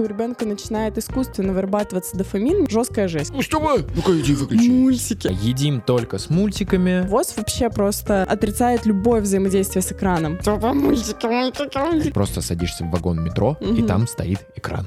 У ребенка начинает искусственно вырабатываться дофамин. Жесткая жесть. Ну что вы? Ну-ка иди выключи. Мультики. Едим только с мультиками. ВОЗ вообще просто отрицает любое взаимодействие с экраном. Типа мультики, мультики, мультики. Просто садишься в вагон метро, и Мгм. там стоит экран.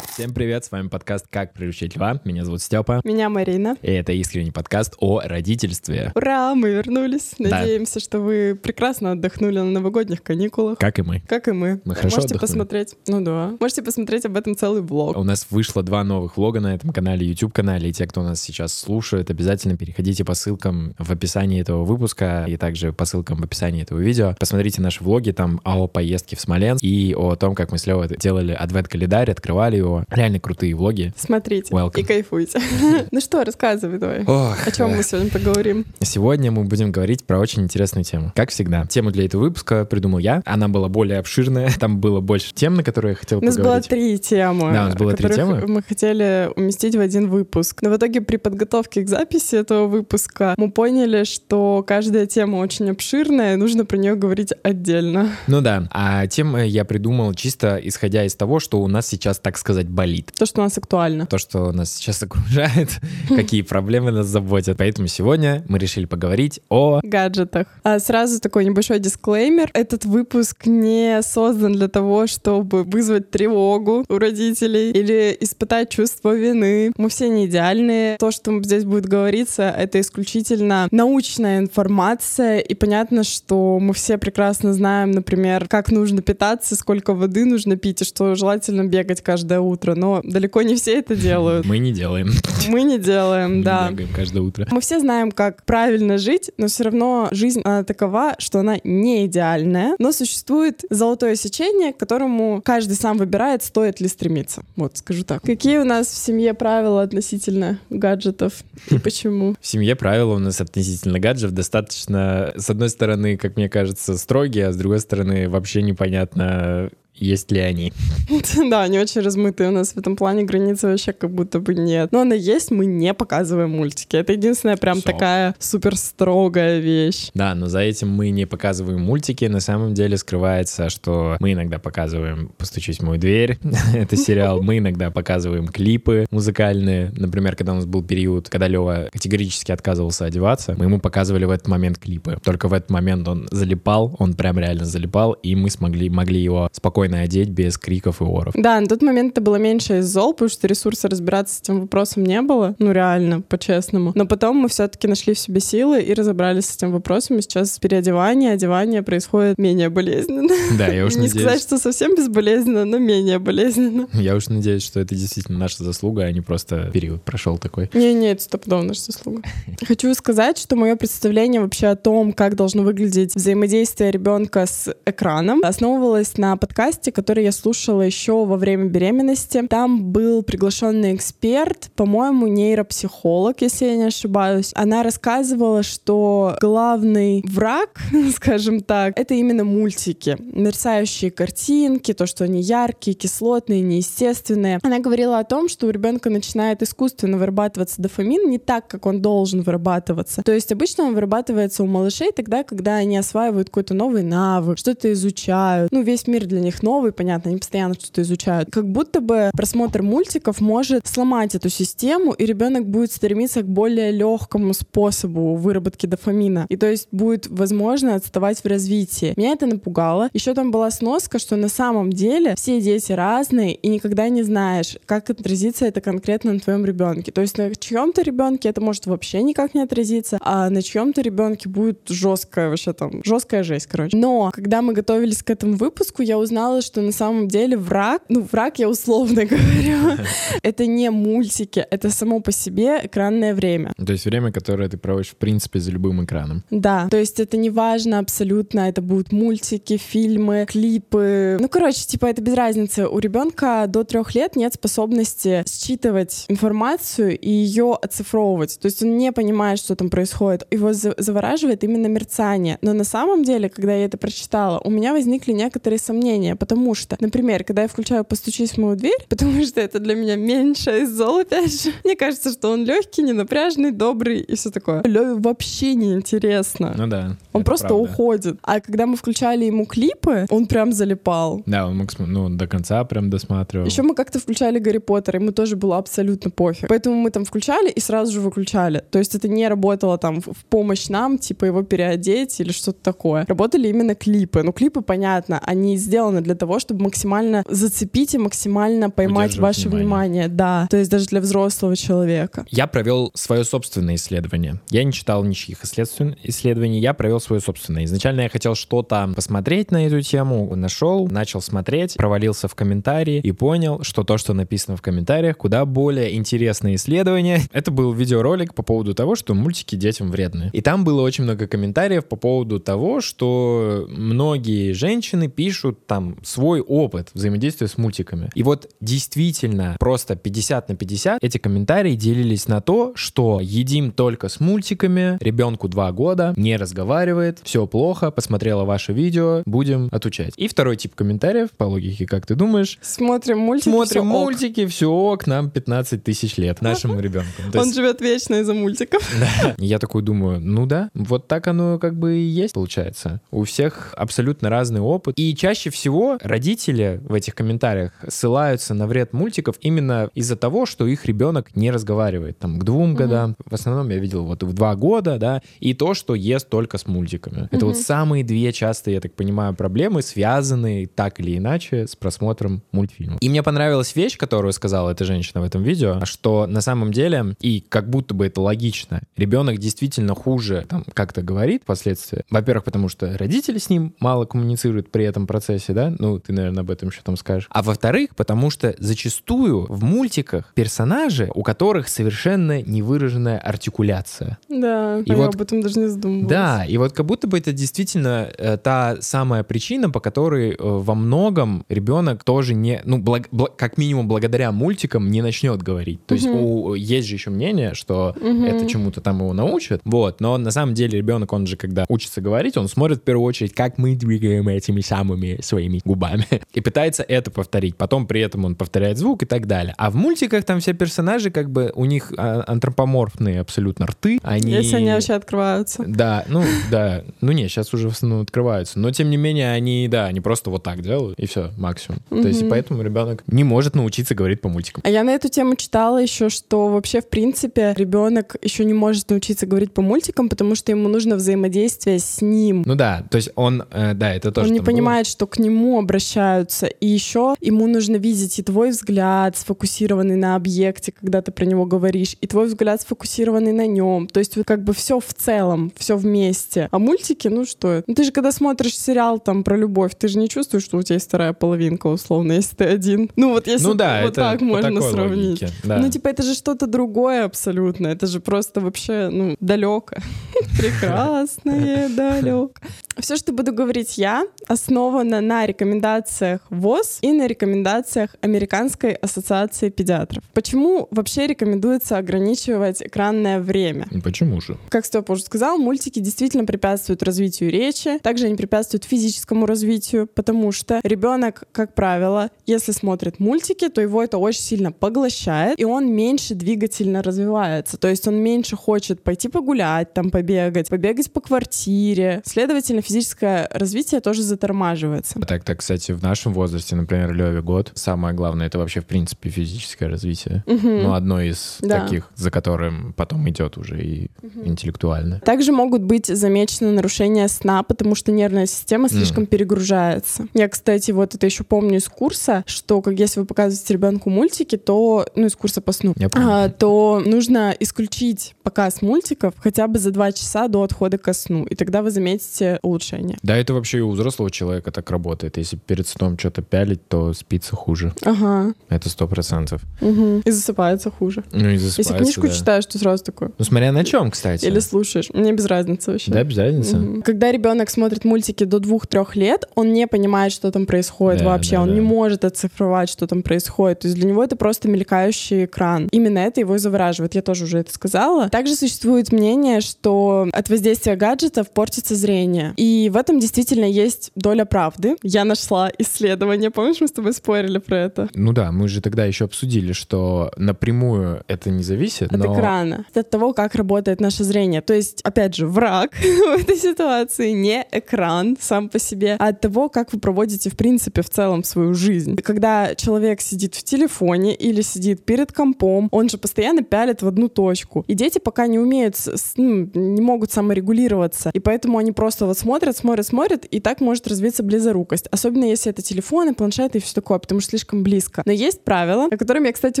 Всем привет, с вами подкаст «Как приручить льва». Меня зовут Степа. Меня Марина. И это искренний подкаст о родительстве. Ура, мы вернулись. Да. Надеемся, что вы прекрасно отдохнули на новогодних каникулах. Как и мы. Как и мы. Мы хорошо Можете отдохнули. посмотреть. Ну да. Можете посмотреть об этом целый влог. У нас вышло два новых влога на этом канале, YouTube-канале, и те, кто нас сейчас слушает, обязательно переходите по ссылкам в описании этого выпуска и также по ссылкам в описании этого видео. Посмотрите наши влоги там о поездке в Смоленск и о том, как мы с Левой делали адвент-календарь, открывали его. Реально крутые влоги. Смотрите Welcome. и кайфуйте. Ну что, рассказывай давай. О чем мы сегодня поговорим? Сегодня мы будем говорить про очень интересную тему. Как всегда, тему для этого выпуска придумал я. Она была более обширная, там было больше тем, на которые я хотел У нас было поговорить. три темы, Да, у нас было три темы. мы хотели уместить в один выпуск. Но в итоге при подготовке к записи этого выпуска мы поняли, что каждая тема очень обширная, и нужно про нее говорить отдельно. Ну да, а темы я придумал чисто исходя из того, что у нас сейчас, так сказать, болит. То, что у нас актуально. то, что нас сейчас окружает, какие проблемы нас заботят. Поэтому сегодня мы решили поговорить о... гаджетах. А сразу такой небольшой дисклеймер. Этот выпуск не создан для того, чтобы вызвать тревогу у родителей или испытать чувство вины. Мы все не идеальные. То, что здесь будет говориться, это исключительно научная информация. И понятно, что мы все прекрасно знаем, например, как нужно питаться, сколько воды нужно пить, и что желательно бегать каждое утро. Но далеко не все это делают. Мы не делаем. Мы не делаем, да. бегаем каждое утро. Мы все знаем, как правильно жить, но все равно жизнь она такова, что она не идеальная, но существует золотое сечение, к которому каждый сам выбирает, стоит ли стремиться. Вот, скажу так. Какие у нас в семье правила относительно гаджетов и почему? В семье правила у нас относительно гаджетов достаточно, с одной стороны, как мне кажется, строгие, а с другой стороны, вообще непонятно, есть ли они. Да, они очень размытые. У нас в этом плане границы вообще как будто бы нет. Но она есть, мы не показываем мультики. Это единственная прям Всё. такая супер строгая вещь. Да, но за этим мы не показываем мультики. На самом деле скрывается, что мы иногда показываем «Постучись в мою дверь». Это сериал. Мы иногда показываем клипы музыкальные. Например, когда у нас был период, когда Лева категорически отказывался одеваться, мы ему показывали в этот момент клипы. Только в этот момент он залипал, он прям реально залипал, и мы смогли могли его спокойно одеть без криков и оров. Да, на тот момент это было меньше из зол, потому что ресурса разбираться с этим вопросом не было. Ну, реально, по-честному. Но потом мы все-таки нашли в себе силы и разобрались с этим вопросом. И сейчас переодевание, одевание происходит менее болезненно. Да, я уж Не сказать, надеюсь, что совсем безболезненно, но менее болезненно. я уж надеюсь, что это действительно наша заслуга, а не просто период прошел такой. Не-не, это стопудово наша заслуга. Хочу сказать, что мое представление вообще о том, как должно выглядеть взаимодействие ребенка с экраном, основывалось на подкасте, который я слушала еще во время беременности. Там был приглашенный эксперт, по-моему, нейропсихолог, если я не ошибаюсь. Она рассказывала, что главный враг, скажем так, это именно мультики. Мерцающие картинки, то, что они яркие, кислотные, неестественные. Она говорила о том, что у ребенка начинает искусственно вырабатываться дофамин не так, как он должен вырабатываться. То есть обычно он вырабатывается у малышей тогда, когда они осваивают какой-то новый навык, что-то изучают. Ну, весь мир для них новый, понятно, они постоянно что-то изучают. Как будто бы просмотр мультиков может сломать эту систему, и ребенок будет стремиться к более легкому способу выработки дофамина. И то есть будет, возможно, отставать в развитии. Меня это напугало. Еще там была сноска, что на самом деле все дети разные, и никогда не знаешь, как отразится это конкретно на твоем ребенке. То есть на чьем-то ребенке это может вообще никак не отразиться, а на чьем-то ребенке будет жесткая вообще там, жесткая жесть, короче. Но когда мы готовились к этому выпуску, я узнала, что на самом деле враг, ну враг я условно говорю, это не мультики, это само по себе экранное время. То есть время, которое ты проводишь, в принципе, за любым экраном. Да, то есть это не важно абсолютно, это будут мультики, фильмы, клипы. Ну, короче, типа это без разницы. У ребенка до трех лет нет способности считывать информацию и ее оцифровывать. То есть он не понимает, что там происходит. Его за- завораживает именно мерцание. Но на самом деле, когда я это прочитала, у меня возникли некоторые сомнения. Потому что, например, когда я включаю «Постучись в мою дверь», потому что это для меня меньше из зол, опять же, мне кажется, что он легкий, ненапряжный, добрый и все такое. Леве вообще не интересно. Ну да. Он просто правда. уходит. А когда мы включали ему клипы, он прям залипал. Да, он мог ну, до конца прям досматривал. Еще мы как-то включали Гарри Поттера, ему тоже было абсолютно пофиг. Поэтому мы там включали и сразу же выключали. То есть это не работало там в помощь нам, типа его переодеть или что-то такое. Работали именно клипы. Ну, клипы, понятно, они сделаны для того, чтобы максимально зацепить и максимально поймать ваше внимание. внимание. Да, то есть даже для взрослого человека. Я провел свое собственное исследование. Я не читал ничьих исследований, я провел свое собственное. Изначально я хотел что-то посмотреть на эту тему, нашел, начал смотреть, провалился в комментарии и понял, что то, что написано в комментариях, куда более интересное исследование. Это был видеоролик по поводу того, что мультики детям вредны. И там было очень много комментариев по поводу того, что многие женщины пишут там свой опыт взаимодействия с мультиками. И вот действительно просто 50 на 50 эти комментарии делились на то, что едим только с мультиками, ребенку 2 года, не разговаривает, все плохо, посмотрела ваше видео, будем отучать. И второй тип комментариев, по логике, как ты думаешь, Смотрим мультики. смотрим ок. мультики, все ок, нам 15 тысяч лет, нашему ребенку. Он есть- живет вечно из-за мультиков. я такой думаю, ну да, вот так оно как бы и есть, получается. У всех абсолютно разный опыт. И чаще всего родители в этих комментариях ссылаются на вред мультиков именно из-за того, что их ребенок не разговаривает. Там к двум годам, в основном я видел вот в два года, да, и то, что ест только с мультиками. Это вот самые две частые, я так понимаю, проблемы, связанные так или иначе с просмотром мультфильмов. И мне понравилась вещь, которую сказала эта женщина в этом видео, что на самом деле, и как будто бы это логично, ребенок действительно хуже там как-то говорит впоследствии. Во-первых, потому что родители с ним мало коммуницируют при этом процессе, да, ну, ты, наверное, об этом еще там скажешь. А во-вторых, потому что зачастую в мультиках персонажи, у которых совершенно невыраженная артикуляция. Да, И я вот- об этом даже не задумывалась. Да, и вот как будто бы это действительно э, та самая причина, по которой э, во многом ребенок тоже не, ну, благ- бла- как минимум благодаря мультикам не начнет говорить. То есть у, есть же еще мнение, что это чему-то там его научат, вот, но на самом деле ребенок, он же когда учится говорить, он смотрит в первую очередь, как мы двигаем этими самыми своими губами и пытается это повторить. Потом при этом он повторяет звук и так далее. А в мультиках там все персонажи как бы у них а, антропоморфные абсолютно рты, они Если они вообще открываются. да, ну да. Ну не, сейчас уже в основном открываются. Но тем не менее, они, да, они просто вот так делают, и все, максимум. То есть, и поэтому ребенок не может научиться говорить по мультикам. А я на эту тему читала еще, что вообще, в принципе, ребенок еще не может научиться говорить по мультикам, потому что ему нужно взаимодействие с ним. Ну да, то есть он, э, да, это тоже Он не там было. понимает, что к нему обращаются. И еще ему нужно видеть и твой взгляд, сфокусированный на объекте, когда ты про него говоришь, и твой взгляд сфокусированный на нем. То есть вот как бы все в целом, все вместе. А мультики, ну что? Ну ты же когда смотришь сериал там про любовь, ты же не чувствуешь, что у тебя есть вторая половинка, условно, если ты один. Ну вот если Ну да, вот так можно сравнить. логике, да. Ну типа это же что-то другое абсолютно. Это же просто вообще, ну, далеко. Прекрасное, далеко. Все, что буду говорить я, основано на рекомендациях ВОЗ и на рекомендациях Американской ассоциации педиатров. Почему вообще рекомендуется ограничивать экранное время? Ну, Почему же? Как Степа уже сказал, мультики действительно препятствуют развитию речи, также они препятствуют физическому развитию, потому что ребенок, как правило, если смотрит мультики, то его это очень сильно поглощает, и он меньше двигательно развивается. То есть он меньше хочет пойти погулять, там побегать, побегать по квартире. Следовательно, физическое развитие тоже затормаживается. Так, так, кстати, в нашем возрасте, например, Леве год, самое главное, это вообще, в принципе, физическое развитие. Ну, одно из Да. таких, за которым потом идет уже и интеллектуальное. Также могут быть замечены нарушения сна, потому что нервная система слишком перегружается. Я, кстати, вот это еще помню из курса, что как если вы показываете ребенку мультики, то, ну, из курса по сну, а, то нужно исключить показ мультиков хотя бы за два часа до отхода ко сну, и тогда вы заметите улучшение. Да, это вообще и у взрослого человека так работает. Если перед сном что-то пялить, то спится хуже. Ага. Это сто процентов. Мгм. И засыпается хуже. Ну и Если засыпается, книжку да. читаешь, то сразу такое. Ну, смотря на чем, кстати. Или слушаешь. Мне без разницы вообще. Да, без разницы. Мгм. Когда ребенок смотрит мультики до двух-трех лет, он не понимает, что там происходит Да, вообще. да, он да. не может оцифровать, что там происходит. То есть для него это просто мелькающий экран. Именно это его и завораживает. Я тоже уже это сказала. Также существует мнение, что от воздействия гаджетов портится зрение. И в этом действительно есть доля правды. Я нашла исследование, помнишь, мы с тобой спорили про это? Ну да, мы же тогда еще обсудили, что напрямую это не зависит, От но... экрана, от того, как работает наше зрение. То есть, опять же, враг в этой ситуации не экран сам по себе, а от того, как вы проводите, в принципе, в целом свою жизнь. Когда человек сидит в телефоне или сидит перед компом, он же постоянно пялит в одну точку. И дети пока не умеют, ну, не могут саморегулироваться. И поэтому они просто вот смотрят, смотрят, смотрят, и так может развиться близорукость. Особенно если это телефоны, планшеты и все такое, потому что слишком близко. Но есть правила, о котором я, кстати,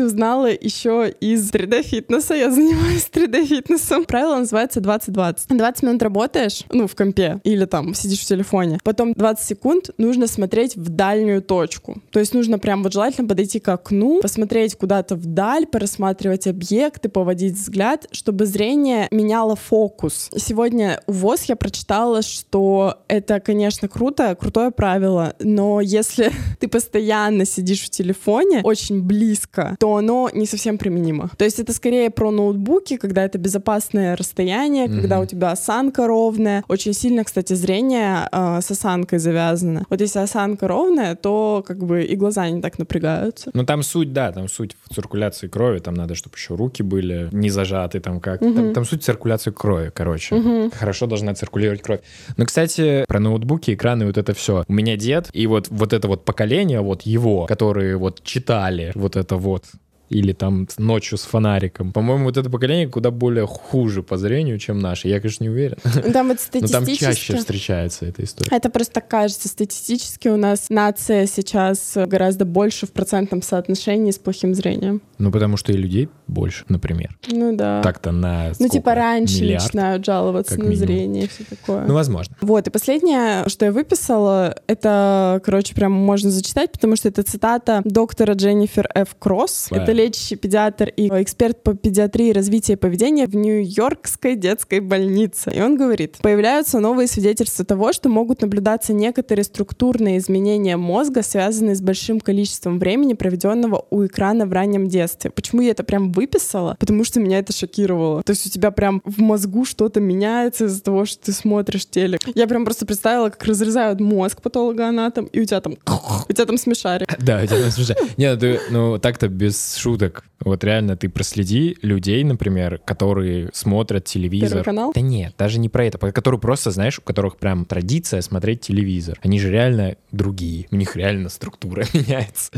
узнала еще из 3D-фитнеса. Я занимаюсь 3D-фитнесом. Правило называется 20-20. 20 минут работаешь, ну, в компе, или там сидишь в телефоне. Потом 20 секунд нужно смотреть в дальнюю точку. То есть нужно прям вот желательно подойти к окну, посмотреть куда-то вдаль, порассматривать объекты, поводить взгляд, чтобы зрение меняло фокус. Сегодня у ВОЗ я прочитала, что это, конечно, круто, крутое правило, но если ты постоянно сидишь в телефоне очень близко, то оно не совсем применимо. То есть это скорее про ноутбуки, когда это безопасное расстояние, когда Мгм. у тебя осанка ровная. Очень сильно, кстати, зрение э, с осанкой завязано. Вот если осанка ровная, то как бы и глаза не так напрягаются. Ну там суть, да, там суть в циркуляции крови, там надо, чтобы еще руки были не зажаты, там как. Мгм. Там, там суть циркуляции крови, короче. Мгм. Хорошо должна циркулировать кровь. Но, кстати, про ноутбуки, экраны, вот это все. У меня дед, и вот, вот это вот поколение, вот его, которые вот читали вот это вот или там ночью с фонариком. По-моему, вот это поколение куда более хуже по зрению, чем наше. Я, конечно, не уверен. Там вот Но там чаще статистически... встречается эта история. Это просто так кажется. Статистически у нас нация сейчас гораздо больше в процентном соотношении с плохим зрением. Ну, потому что и людей больше, например. Ну да. Так-то на ну типа раньше Миллиард? начинают жаловаться на минимум. зрение и все такое. Ну, возможно. Вот, и последнее, что я выписала, это, короче, прям можно зачитать, потому что это цитата доктора Дженнифер Ф. Кросс. Да. Это лечащий педиатр и эксперт по педиатрии и поведения в Нью-Йоркской детской больнице. И он говорит, появляются новые свидетельства того, что могут наблюдаться некоторые структурные изменения мозга, связанные с большим количеством времени, проведенного у экрана в раннем детстве. Почему я это прям выписала? Потому что меня это шокировало. То есть у тебя прям в мозгу что-то меняется из-за того, что ты смотришь телек. Я прям просто представила, как разрезают мозг патологоанатом, и у тебя там... У тебя там смешарик. Да, это не смешно. Не, ну, ты, ну так-то без шуток. Вот реально ты проследи людей, например, которые смотрят телевизор. Первый канал? Да нет, даже не про это. Которые просто, знаешь, у которых прям традиция смотреть телевизор. Они же реально другие. У них реально структура меняется.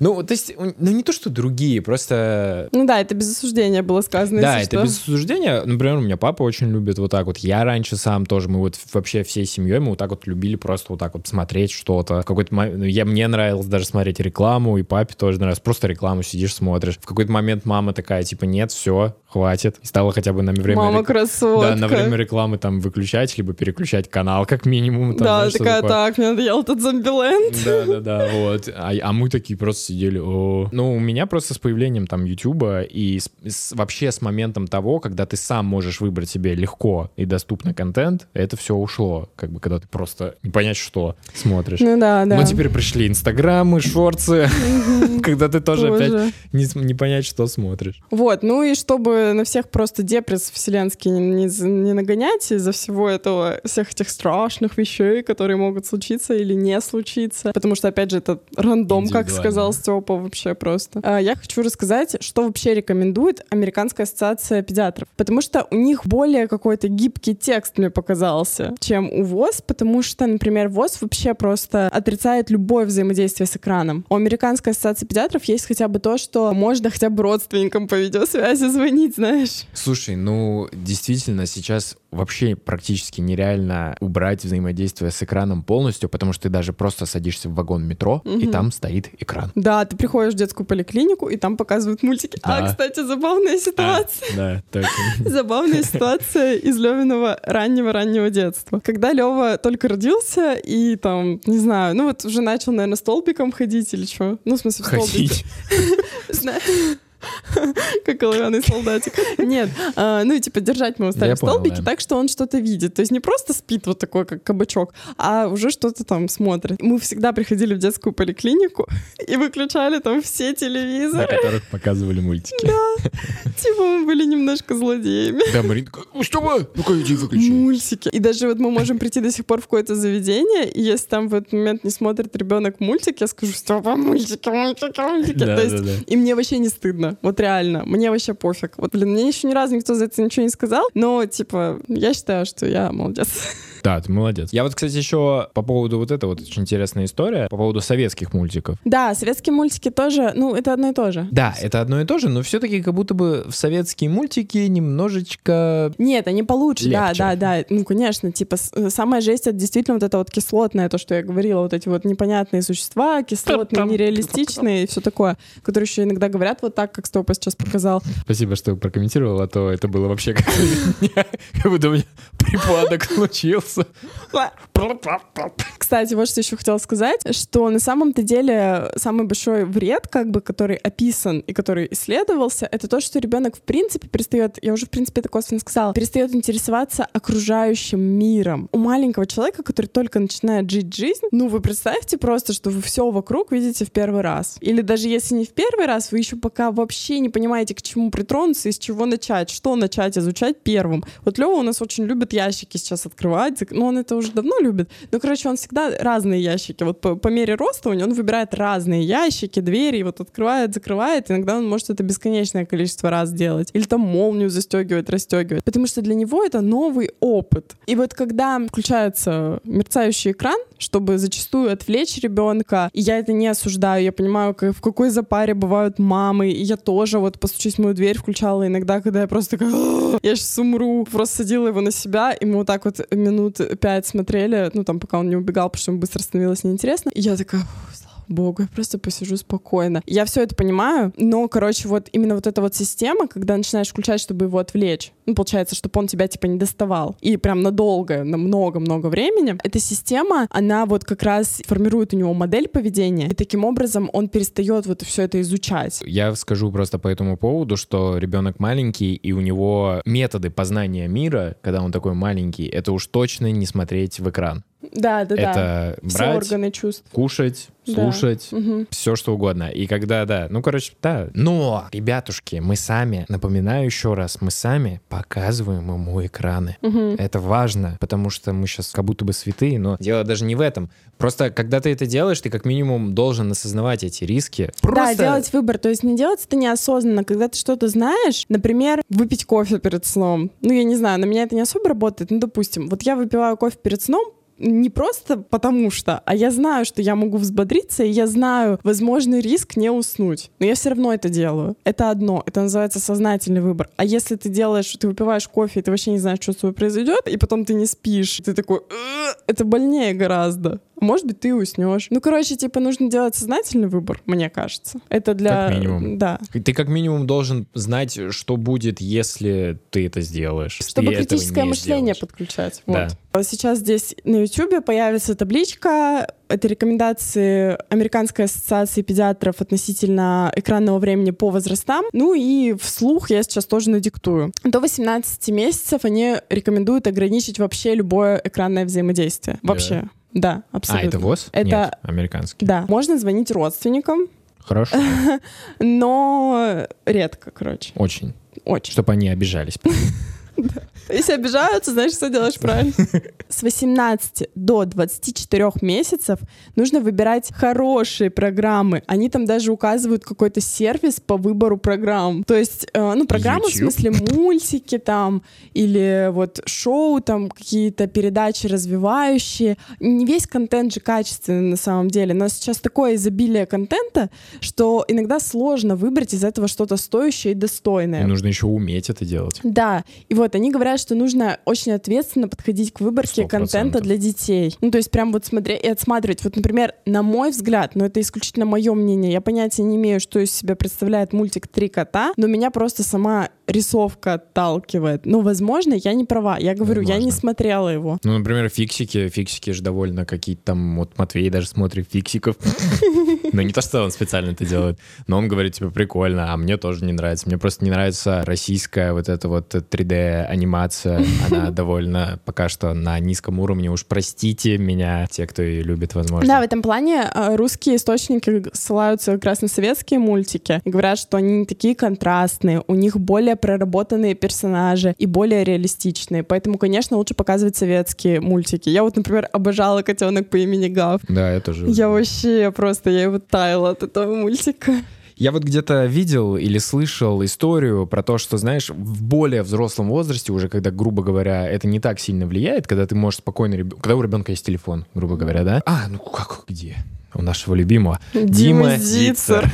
Ну, то есть, у- ну не то, что другие, просто Ну да, это без осуждения было сказано. да, это что. без осуждения. Например, у меня папа очень любит вот так вот. Я раньше сам тоже, мы вот вообще всей семьей, мы вот так вот любили просто вот так вот смотреть что-то. В какой-то момент, я, мне нравилось даже смотреть рекламу, и папе тоже нравилось. Просто рекламу сидишь, смотришь. В какой-то момент мама такая, типа, нет, все, хватит. И стала хотя бы на время... Мама рек- красотка. Да, на время рекламы там выключать, либо переключать канал, как минимум. Там, Да, знаешь, такая, так, мне надоел этот зомбиленд. Да, да, да, вот. А, а мы такие просто сидели. О. Ну, у меня просто с появлением там Ютуба и с- с- вообще с моментом того, когда ты сам можешь выбрать себе легко и доступно контент, это все ушло. Как бы, когда ты просто не понять, что смотришь. Ну да, да. Но теперь пришли инстаграмы, шорцы, когда ты тоже опять не, понять, что смотришь. Вот, ну и чтобы на всех просто депресс вселенский не, нагонять из-за всего этого, всех этих страшных вещей, которые могут случиться или не случиться, потому что, опять же, это рандом, как сказал Степа, вообще просто. А, Я хочу рассказать, что вообще рекомендует Американская ассоциация педиатров, потому что у них более какой-то гибкий текст, мне показался, чем у ВОЗ, потому что, например, ВОЗ вообще просто отрицает любое взаимодействие с экраном. У Американской ассоциации педиатров есть хотя бы то, что можно хотя бы родственникам по видеосвязи звонить, знаешь. Слушай, ну, действительно, сейчас вообще практически нереально убрать взаимодействие с экраном полностью, потому что ты даже просто садишься в вагон метро, и Мгм. там стоит экран. Да, ты приходишь в детскую поликлинику, и там показывают мультики. А, Да. кстати, забавная ситуация. Да, точно. Забавная ситуация из Левиного раннего-раннего детства. Когда Лева только родился и там, не знаю, ну вот уже начал, наверное, столбиком ходить или что. Ну, в смысле, в столбике. Ходить. Как оловянный солдатик. Нет, а, ну и типа держать мы устали столбики так, что он что-то видит. То есть не просто спит вот такой, как кабачок, а уже что-то там смотрит. Мы всегда приходили в детскую поликлинику и выключали там все телевизоры. На которых показывали мультики. Да. Типа мы были немножко злодеями. Да, Марина ну что вы? Ну-ка иди выключи. Мультики. И даже вот мы можем прийти до сих пор в какое-то заведение, и если там в этот момент не смотрит ребенок мультик, я скажу, что мультики, мультики, мультики. Да, То есть, да, да. и мне вообще не стыдно. Вот реально. Мне вообще пофиг. Вот, блин, мне еще ни разу никто за это ничего не сказал, но, типа, я считаю, что я молодец. Да, ты молодец. Я вот, кстати, еще по поводу вот этого, вот очень интересная история, по поводу советских мультиков. Да, советские мультики тоже, ну, это одно и то же. Да, это одно и то же, но все-таки как будто бы в советские мультики немножечко... Нет, они получше, легче. да, да, да. Ну, конечно, типа, э, самая жесть — это действительно вот это вот кислотное, то, что я говорила, вот эти вот непонятные существа, кислотные, нереалистичные и все такое, которые еще иногда говорят вот так, как Стопа сейчас показал. Спасибо, что прокомментировал, а то это было вообще как будто у меня припадок случился смеется. Кстати, вот что еще хотела сказать, что на самом-то деле самый большой вред, как бы, который описан и который исследовался, это то, что ребенок в принципе перестает, я уже в принципе это косвенно сказала, перестает интересоваться окружающим миром. У маленького человека, который только начинает жить жизнь, ну вы представьте просто, что вы все вокруг видите в первый раз. Или даже если не в первый раз, вы еще пока вообще не понимаете, к чему притронуться и с чего начать, что начать изучать первым. Вот Лева у нас очень любит ящики сейчас открывать, ну, он это уже давно любит. Ну, короче, он всегда разные ящики. Вот по, по мере роста у него он выбирает разные ящики, двери, и вот открывает, закрывает. Иногда он может это бесконечное количество раз делать. Или там молнию застегивает, расстегивает. Потому что для него это новый опыт. И вот когда включается мерцающий экран, чтобы зачастую отвлечь ребенка, и я это не осуждаю, я понимаю, как, в какой запаре бывают мамы, и я тоже вот постучись в мою дверь включала иногда, когда я просто такая, я сейчас умру, просто садила его на себя, и мы вот так вот минут минут пять смотрели, ну, там, пока он не убегал, потому что ему быстро становилось неинтересно. И я такая, богу, я просто посижу спокойно. Я все это понимаю, но, короче, вот именно вот эта вот система, когда начинаешь включать, чтобы его отвлечь, ну, получается, чтобы он тебя, типа, не доставал, и прям надолго, на много-много времени, эта система, она вот как раз формирует у него модель поведения, и таким образом он перестает вот все это изучать. Я скажу просто по этому поводу, что ребенок маленький, и у него методы познания мира, когда он такой маленький, это уж точно не смотреть в экран. Да, да, это да. брать, Все органы чувств. кушать, слушать, да. угу. все что угодно. И когда, да, ну, короче, да. Но, ребятушки, мы сами, напоминаю еще раз, мы сами показываем ему экраны. Угу. Это важно, потому что мы сейчас как будто бы святые, но дело даже не в этом. Просто, когда ты это делаешь, ты как минимум должен осознавать эти риски. Просто... Да, делать выбор. То есть не делать это неосознанно. Когда ты что-то знаешь, например, выпить кофе перед сном. Ну, я не знаю, на меня это не особо работает. Ну, допустим, вот я выпиваю кофе перед сном, не просто потому что, а я знаю, что я могу взбодриться, и я знаю возможный риск не уснуть. Но я все равно это делаю. Это одно. Это называется сознательный выбор. А если ты делаешь, ты выпиваешь кофе, и ты вообще не знаешь, что с тобой произойдет, и потом ты не спишь, ты такой, это больнее гораздо. Может быть, ты уснешь. Ну, короче, типа, нужно делать сознательный выбор, мне кажется. Это для... Как минимум. Да. Ты как минимум должен знать, что будет, если ты это сделаешь. Чтобы критическое мышление сделаешь. подключать. Вот. Да. Сейчас здесь на YouTube появится табличка. Это рекомендации Американской ассоциации педиатров относительно экранного времени по возрастам. Ну и вслух я сейчас тоже надиктую. До 18 месяцев они рекомендуют ограничить вообще любое экранное взаимодействие. Вообще. Yeah. Да, абсолютно. А, это ВОЗ? Это... Нет, американский. Да. Можно звонить родственникам. Хорошо. Но редко, короче. Очень. Очень. Чтобы они обижались. Если обижаются, значит, что делаешь правильно. С 18 до 24 месяцев нужно выбирать хорошие программы. Они там даже указывают какой-то сервис по выбору программ. То есть, э, ну, программы YouTube? в смысле мультики там или вот шоу там, какие-то передачи развивающие. Не весь контент же качественный на самом деле. Но сейчас такое изобилие контента, что иногда сложно выбрать из этого что-то стоящее и достойное. И нужно еще уметь это делать. Да. И вот они говорят, что нужно очень ответственно подходить к выборке 100%. контента для детей. Ну, то есть прям вот смотреть и отсматривать. Вот, например, на мой взгляд, но это исключительно мое мнение, я понятия не имею, что из себя представляет мультик «Три кота», но меня просто сама рисовка отталкивает. Но, возможно, я не права. Я говорю, я не Возможно. смотрела его. Ну, например, фиксики. Фиксики же довольно какие-то там... Вот Матвей даже смотрит фиксиков. Ну, не то, что он специально это делает, но он говорит, типа, прикольно, а мне тоже не нравится. Мне просто не нравится российская вот эта вот 3D-анимация. Она довольно пока что на низком уровне. Уж простите меня, те, кто ее любит, возможно. Да, в этом плане э, русские источники ссылаются как раз на советские мультики и говорят, что они не такие контрастные, у них более проработанные персонажи и более реалистичные. Поэтому, конечно, лучше показывать советские мультики. Я вот, например, обожала котенок по имени Гав. Да, я тоже. Я вообще просто, я его таяла от этого мультика. Я вот где-то видел или слышал историю про то, что, знаешь, в более взрослом возрасте, уже когда, грубо говоря, это не так сильно влияет, когда ты можешь спокойно... реб- Когда у ребенка есть телефон, грубо говоря, да? А, ну как, где? У нашего любимого. Дима Зицер.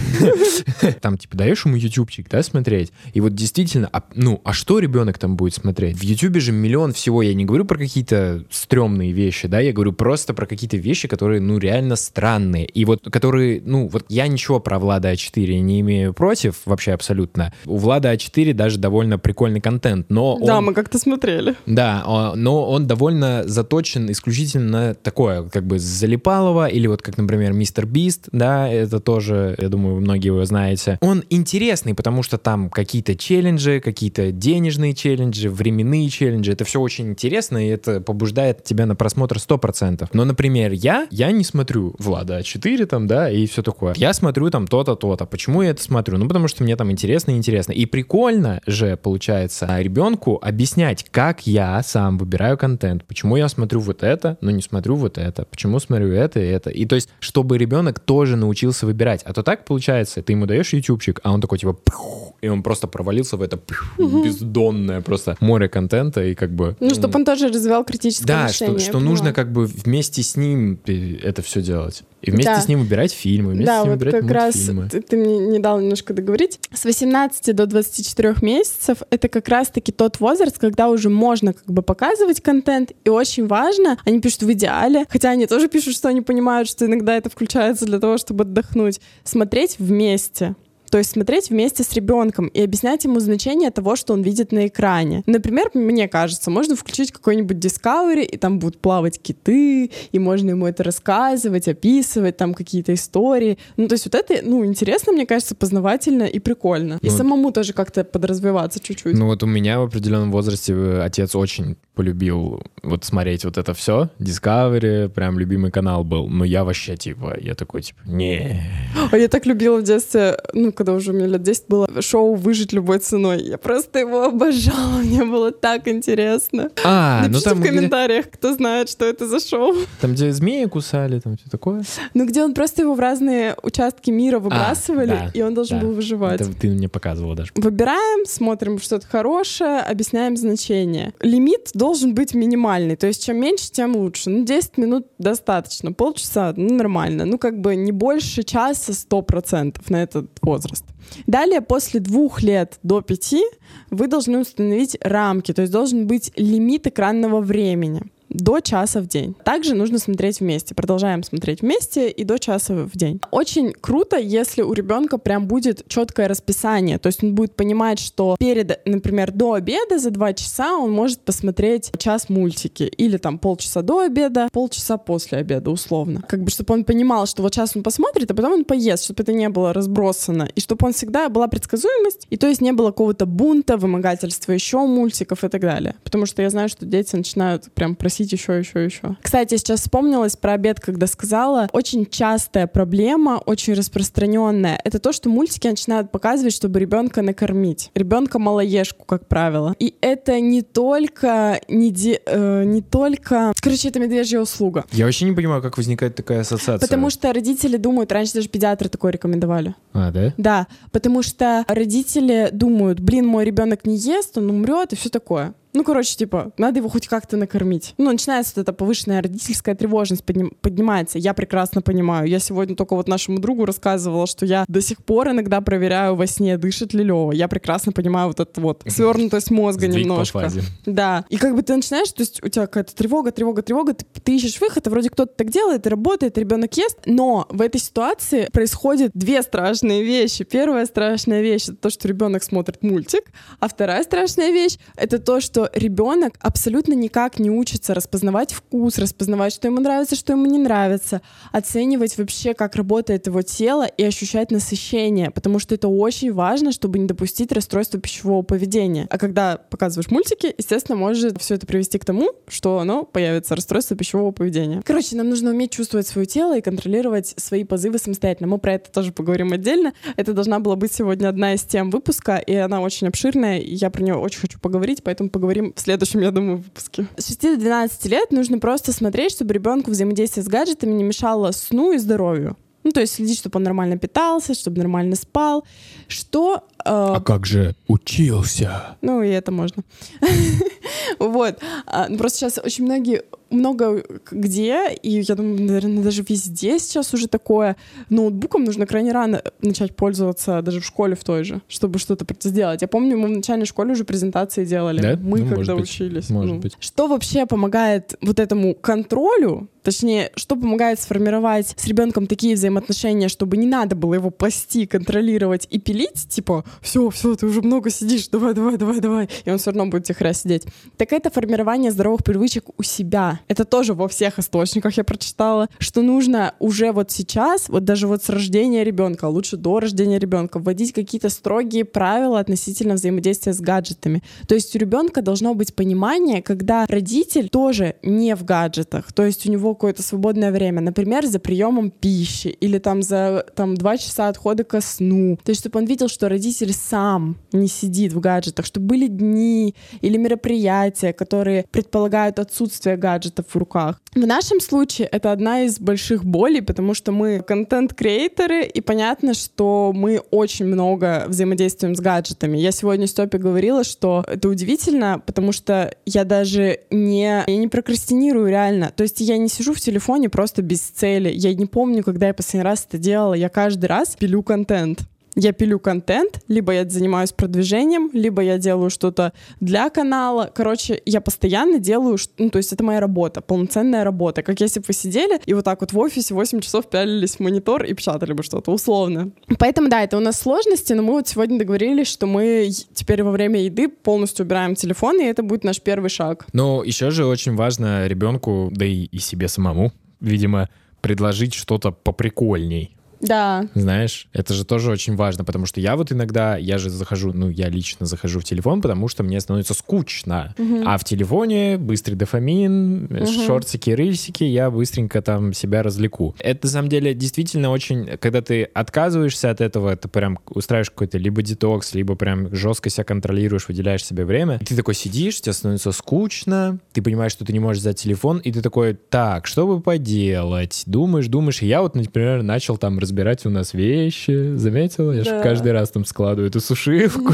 Там, типа, даешь ему ютубчик, да, смотреть? И вот действительно, а, ну, а что ребенок там будет смотреть? В ютубе же миллион всего. Я не говорю про какие-то стрёмные вещи, да, я говорю просто про какие-то вещи, которые, ну, реально странные. И вот, которые, ну, вот я ничего про Влада А4 не имею против, вообще абсолютно. У Влада А4 даже довольно прикольный контент, но Да, он- мы как-то смотрели. да, а, но он довольно заточен исключительно на такое, как бы залипалово, или вот как, например, Мистер Бист, да, это тоже, я думаю, многие его знаете. Он интересный, потому что там какие-то челленджи, какие-то денежные челленджи, временные челленджи, это все очень интересно, и это побуждает тебя на просмотр 100%. Но, например, я, я не смотрю Влада 4 там, да, и все такое. Я смотрю там то-то, то-то. Почему я это смотрю? Ну, потому что мне там интересно интересно. И прикольно же, получается, ребенку объяснять, как я сам выбираю контент. Почему я смотрю вот это, но не смотрю вот это. Почему смотрю это и это. И то есть, чтобы ребенок тоже научился выбирать. А то так получается, ты ему даешь ютубчик, а он такой типа... И он просто провалился в это бездонное просто море контента и как бы... Ну, чтобы он тоже развивал критическое Да, мышление. что, я что нужно как бы вместе с ним э, это все делать. И вместе Да. с ним выбирать фильмы, вместе Да, с ним вот выбирать как раз ты, ты мне не дал немножко договорить. С 18 до 24 месяцев это как раз-таки тот возраст, когда уже можно как бы показывать контент, и очень важно, они пишут в идеале, хотя они тоже пишут, что они понимают, что иногда это включается для того, чтобы отдохнуть, смотреть вместе. То есть смотреть вместе с ребенком и объяснять ему значение того, что он видит на экране. Например, мне кажется, можно включить какой-нибудь Discovery, и там будут плавать киты, и можно ему это рассказывать, описывать, там какие-то истории. Ну, то есть вот это, ну, интересно, мне кажется, познавательно и прикольно. И Ну, самому тоже как-то подразвиваться чуть-чуть. Ну вот у меня в определенном возрасте э, отец очень полюбил вот смотреть вот это все. Discovery, прям любимый канал был. Но я вообще типа, я такой типа, не. А я так любила в детстве, ну, когда уже мне лет 10 было, шоу «Выжить любой ценой». Я просто его обожала, мне было так интересно. А, ну Напишите там в где, комментариях, кто знает, что это за шоу. там, где змеи кусали, там все такое. Ну, где он просто его в разные участки мира выбрасывали, да, и он должен да. был выживать. Это ты мне показывала даже. Выбираем, смотрим что-то хорошее, объясняем значение. Лимит должен быть минимальный, то есть чем меньше, тем лучше. Ну, 10 минут достаточно, полчаса, ну, нормально. Ну, как бы не больше часа 100% на этот возраст. Далее, после двух лет до пяти, вы должны установить рамки, то есть должен быть лимит экранного времени до часа в день. Также нужно смотреть вместе. Продолжаем смотреть вместе и до часа в день. Очень круто, если у ребенка прям будет четкое расписание. То есть он будет понимать, что перед, например, до обеда за два часа он может посмотреть час мультики. Или там полчаса до обеда, полчаса после обеда, условно. Как бы, чтобы он понимал, что вот сейчас он посмотрит, а потом он поест, чтобы это не было разбросано. И чтобы он всегда была предсказуемость, и то есть не было какого-то бунта, вымогательства еще мультиков и так далее. Потому что я знаю, что дети начинают прям просить еще, еще, еще. Кстати, я сейчас вспомнилась про обед, когда сказала. Очень частая проблема, очень распространенная, это то, что мультики начинают показывать, чтобы ребенка накормить. Ребенка малоежку, как правило. И это не только не, де- э, не только, короче, это медвежья услуга. Я вообще не понимаю, как возникает такая ассоциация. Потому что родители думают, раньше даже педиатры такое рекомендовали. А, да? Да, потому что родители думают, блин, мой ребенок не ест, он умрет и все такое. Ну, короче, типа, надо его хоть как-то накормить. Ну, начинается вот эта повышенная родительская тревожность подним, поднимается. Я прекрасно понимаю. Я сегодня только вот нашему другу рассказывала, что я до сих пор иногда проверяю во сне, дышит ли Лева. Я прекрасно понимаю вот эту вот свернутость мозга Сдвиг немножко. Да. И как бы ты начинаешь, то есть у тебя какая-то тревога, тревога, тревога, ты, ты ищешь выход, и вроде кто-то так делает, и работает, ребенок ест, но в этой ситуации происходят две страшные вещи. Первая страшная вещь — это то, что ребенок смотрит мультик, а вторая страшная вещь — это то, что ребенок абсолютно никак не учится распознавать вкус, распознавать, что ему нравится, что ему не нравится, оценивать вообще, как работает его тело и ощущать насыщение, потому что это очень важно, чтобы не допустить расстройства пищевого поведения. А когда показываешь мультики, естественно, может все это привести к тому, что оно появится расстройство пищевого поведения. Короче, нам нужно уметь чувствовать свое тело и контролировать свои позывы самостоятельно. Мы про это тоже поговорим отдельно. Это должна была быть сегодня одна из тем выпуска, и она очень обширная, и я про нее очень хочу поговорить, поэтому поговорим в следующем, я думаю, выпуске. С 6 до 12 лет нужно просто смотреть, чтобы ребенку взаимодействие с гаджетами не мешало сну и здоровью. Ну, то есть следить, чтобы он нормально питался, чтобы нормально спал. Что... э, А как же учился? ну, и это можно. Вот. А, ну, Просто сейчас очень многие много где, и я думаю, наверное, даже везде сейчас уже такое. Ноутбуком нужно крайне рано начать пользоваться, даже в школе в той же, чтобы что-то сделать. Я помню, мы в начальной школе уже презентации делали. Да? Мы Ну, когда быть. учились. Может Ну, быть. Что вообще помогает вот этому контролю, точнее, что помогает сформировать с ребенком такие взаимоотношения, чтобы не надо было его пасти, контролировать и пилить, типа, все, все, ты уже много сидишь, давай, давай, давай, давай, и он все равно будет тихо сидеть. Так это формирование здоровых привычек у себя. Это тоже во всех источниках я прочитала, что нужно уже вот сейчас, вот даже вот с рождения ребенка, а лучше до рождения ребенка, вводить какие-то строгие правила относительно взаимодействия с гаджетами. То есть у ребенка должно быть понимание, когда родитель тоже не в гаджетах, то есть у него какое-то свободное время, например, за приемом пищи или там за там, два часа отхода ко сну. То есть чтобы он видел, что родитель сам не сидит в гаджетах, чтобы были дни или мероприятия, которые предполагают отсутствие гаджетов в руках. В нашем случае это одна из больших болей, потому что мы контент-креаторы, и понятно, что мы очень много взаимодействуем с гаджетами. Я сегодня Степе говорила, что это удивительно, потому что я даже не, я не прокрастинирую реально. То есть я не сижу в телефоне просто без цели. Я не помню, когда я последний раз это делала. Я каждый раз пилю контент я пилю контент, либо я занимаюсь продвижением, либо я делаю что-то для канала. Короче, я постоянно делаю, ну, то есть это моя работа, полноценная работа. Как если бы вы сидели и вот так вот в офисе 8 часов пялились в монитор и печатали бы что-то, условно. Поэтому, да, это у нас сложности, но мы вот сегодня договорились, что мы теперь во время еды полностью убираем телефон, и это будет наш первый шаг. Но еще же очень важно ребенку, да и, и себе самому, видимо, предложить что-то поприкольней. Да, Знаешь, это же тоже очень важно, потому что я вот иногда, я же захожу, ну, я лично захожу в телефон, потому что мне становится скучно. А в телефоне быстрый дофамин, шортики, рыльсики, я быстренько там себя развлеку. Это, на самом деле, действительно очень... Когда ты отказываешься от этого, ты прям устраиваешь какой-то либо детокс, либо прям жестко себя контролируешь, выделяешь себе время. И ты такой сидишь, тебе становится скучно, ты понимаешь, что ты не можешь взять телефон, и ты такой, так, что бы поделать? Думаешь, думаешь. И я вот, например, начал там разбирать у нас вещи, заметила? Я же Да. каждый раз там складываю эту сушилку.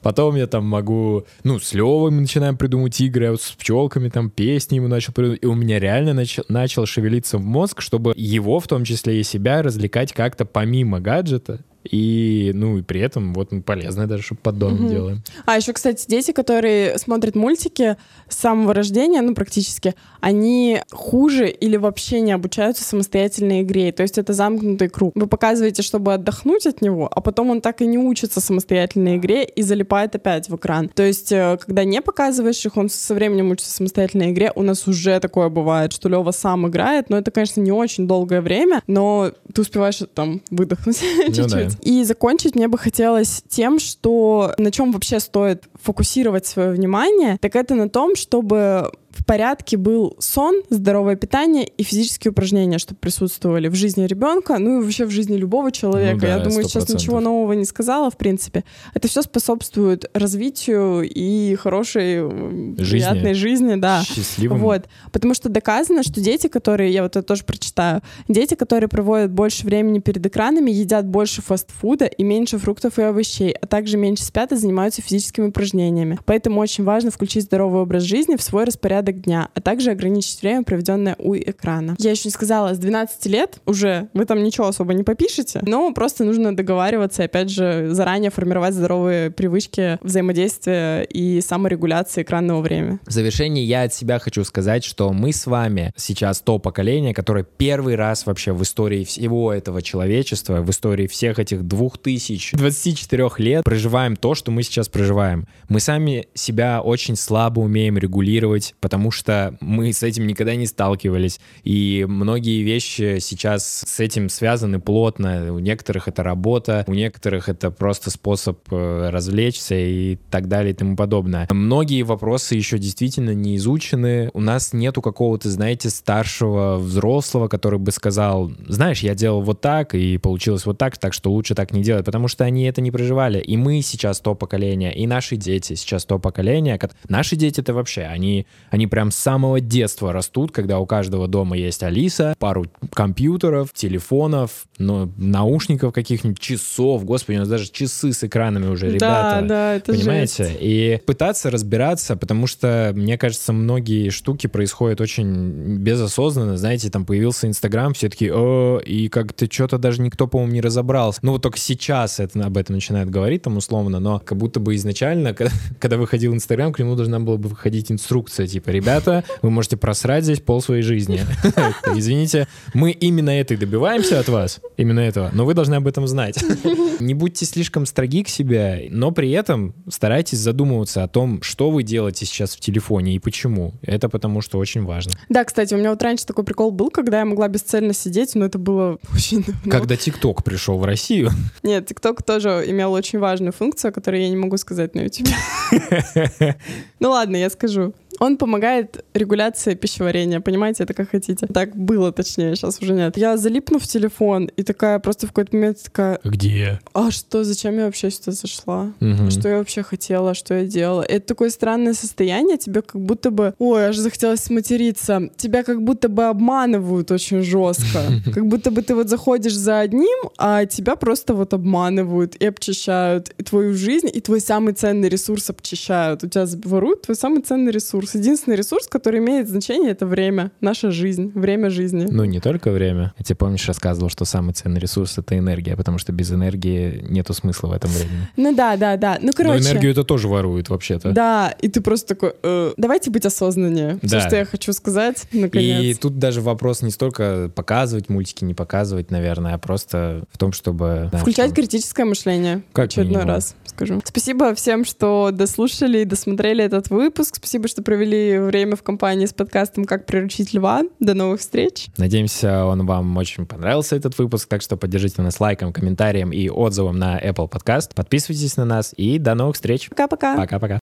Потом я там могу... Ну, с Левой мы начинаем придумывать игры, а вот с пчелками там песни ему начал придумывать. И у меня реально нач- начал шевелиться в мозг, чтобы его, в том числе и себя, развлекать как-то помимо гаджета. И, ну, и при этом вот мы полезное даже, чтобы под домом делаем. А еще, кстати, дети, которые смотрят мультики с самого рождения, ну, практически, они хуже или вообще не обучаются самостоятельной игре. То есть это замкнутый круг. Вы показываете, чтобы отдохнуть от него, а потом он так и не учится самостоятельной игре и залипает опять в экран. То есть, э, когда не показываешь их, он со временем учится самостоятельной игре. У нас уже такое бывает, что Лева сам играет, но это, конечно, не очень долгое время, но ты успеваешь там выдохнуть чуть-чуть. да. И закончить мне бы хотелось тем, что на чем вообще стоит фокусировать свое внимание, так это на том, чтобы в порядке был сон, здоровое питание и физические упражнения, чтобы присутствовали в жизни ребенка, ну и вообще в жизни любого человека. Ну да, Я думаю, 100%. сейчас ничего нового не сказала, в принципе. Это все способствует развитию и хорошей, Жизни. приятной жизни, да. Счастливым. Вот. Потому что доказано, что дети, которые, я вот это тоже прочитаю, дети, которые проводят больше времени перед экранами, едят больше фастфуда и меньше фруктов и овощей, а также меньше спят и занимаются физическими упражнениями. Поэтому очень важно включить здоровый образ жизни в свой распорядок дня, а также ограничить время, проведенное у экрана. Я еще не сказала, с 12 лет уже вы там ничего особо не попишете, но просто нужно договариваться, опять же, заранее формировать здоровые привычки взаимодействия и саморегуляции экранного времени. В завершении я от себя хочу сказать, что мы с вами сейчас то поколение, которое первый раз вообще в истории всего этого человечества, в истории всех этих 2024 лет проживаем то, что мы сейчас проживаем. Мы сами себя очень слабо умеем регулировать, потому что мы с этим никогда не сталкивались. И многие вещи сейчас с этим связаны плотно. У некоторых это работа, у некоторых это просто способ э, развлечься и так далее и тому подобное. Многие вопросы еще действительно не изучены. У нас нету какого-то, знаете, старшего взрослого, который бы сказал, знаешь, я делал вот так, и получилось вот так, так что лучше так не делать, потому что они это не проживали. И мы сейчас то поколение, и наши дети сейчас то поколение. ко- Наши дети это вообще, они, они прям с самого детства растут, когда у каждого дома есть Алиса, пару компьютеров, телефонов, ну, наушников каких-нибудь, часов. Господи, у нас даже часы с экранами уже, ребята. Да, да, это Понимаете? жесть. И пытаться разбираться, потому что, мне кажется, многие штуки происходят очень безосознанно. Знаете, там появился Инстаграм, все таки о, и как-то что-то даже никто, по-моему, не разобрался. Ну, вот только сейчас это, об этом начинают говорить, там, условно, но как будто бы изначально, когда, когда выходил Инстаграм, к нему должна была бы выходить инструкция, типа, ребята, вы можете просрать здесь пол своей жизни. Извините, мы именно это и добиваемся от вас, именно этого, но вы должны об этом знать. Не будьте слишком строги к себе, но при этом старайтесь задумываться о том, что вы делаете сейчас в телефоне и почему. Это потому что очень важно. Да, кстати, у меня вот раньше такой прикол был, когда я могла бесцельно сидеть, но это было очень давно. Когда ТикТок пришел в Россию, Нет, ТикТок тоже имел очень важную функцию, которую я не могу сказать на YouTube. Ну ладно, я скажу. Он помогает регуляции пищеварения, понимаете, это как хотите. Так было, точнее, сейчас уже нет. Я залипну в телефон и такая просто в какой-то момент такая, где? а что, зачем я вообще сюда зашла? Мгм. Что я вообще хотела, что я делала? Это такое странное состояние, тебе как будто бы, ой, аж захотелось сматериться. Тебя как будто бы обманывают очень жестко. Как будто бы ты вот заходишь за одним, а тебя просто вот обманывают и обчищают. И твою жизнь, и твой самый ценный ресурс обчищают. У тебя воруют твой самый ценный ресурс. Единственный ресурс, который имеет значение, это время. Наша жизнь. Время жизни. Ну, не только время. Я тебе, помнишь, рассказывал, что самый ценный ресурс — это энергия, потому что без энергии нету смысла в этом времени. Ну да, да, да. Ну, Но короче. энергию это тоже воруют, вообще-то. Да, и ты просто такой, «Э, давайте быть осознаннее. Все, Да. что я хочу сказать, наконец. И тут даже вопрос не столько показывать мультики, не показывать, наверное, а просто в том, чтобы... да, Включать чтобы- критическое мышление. Как очередной минимум. раз скажу. Спасибо всем, что дослушали и досмотрели этот выпуск. Спасибо, что провели время в компании с подкастом «Как приручить льва». До новых встреч. Надеемся, он вам очень понравился, этот выпуск, так что поддержите нас лайком, комментарием и отзывом на Apple Podcast. Подписывайтесь на нас и до новых встреч. Пока-пока. Пока-пока.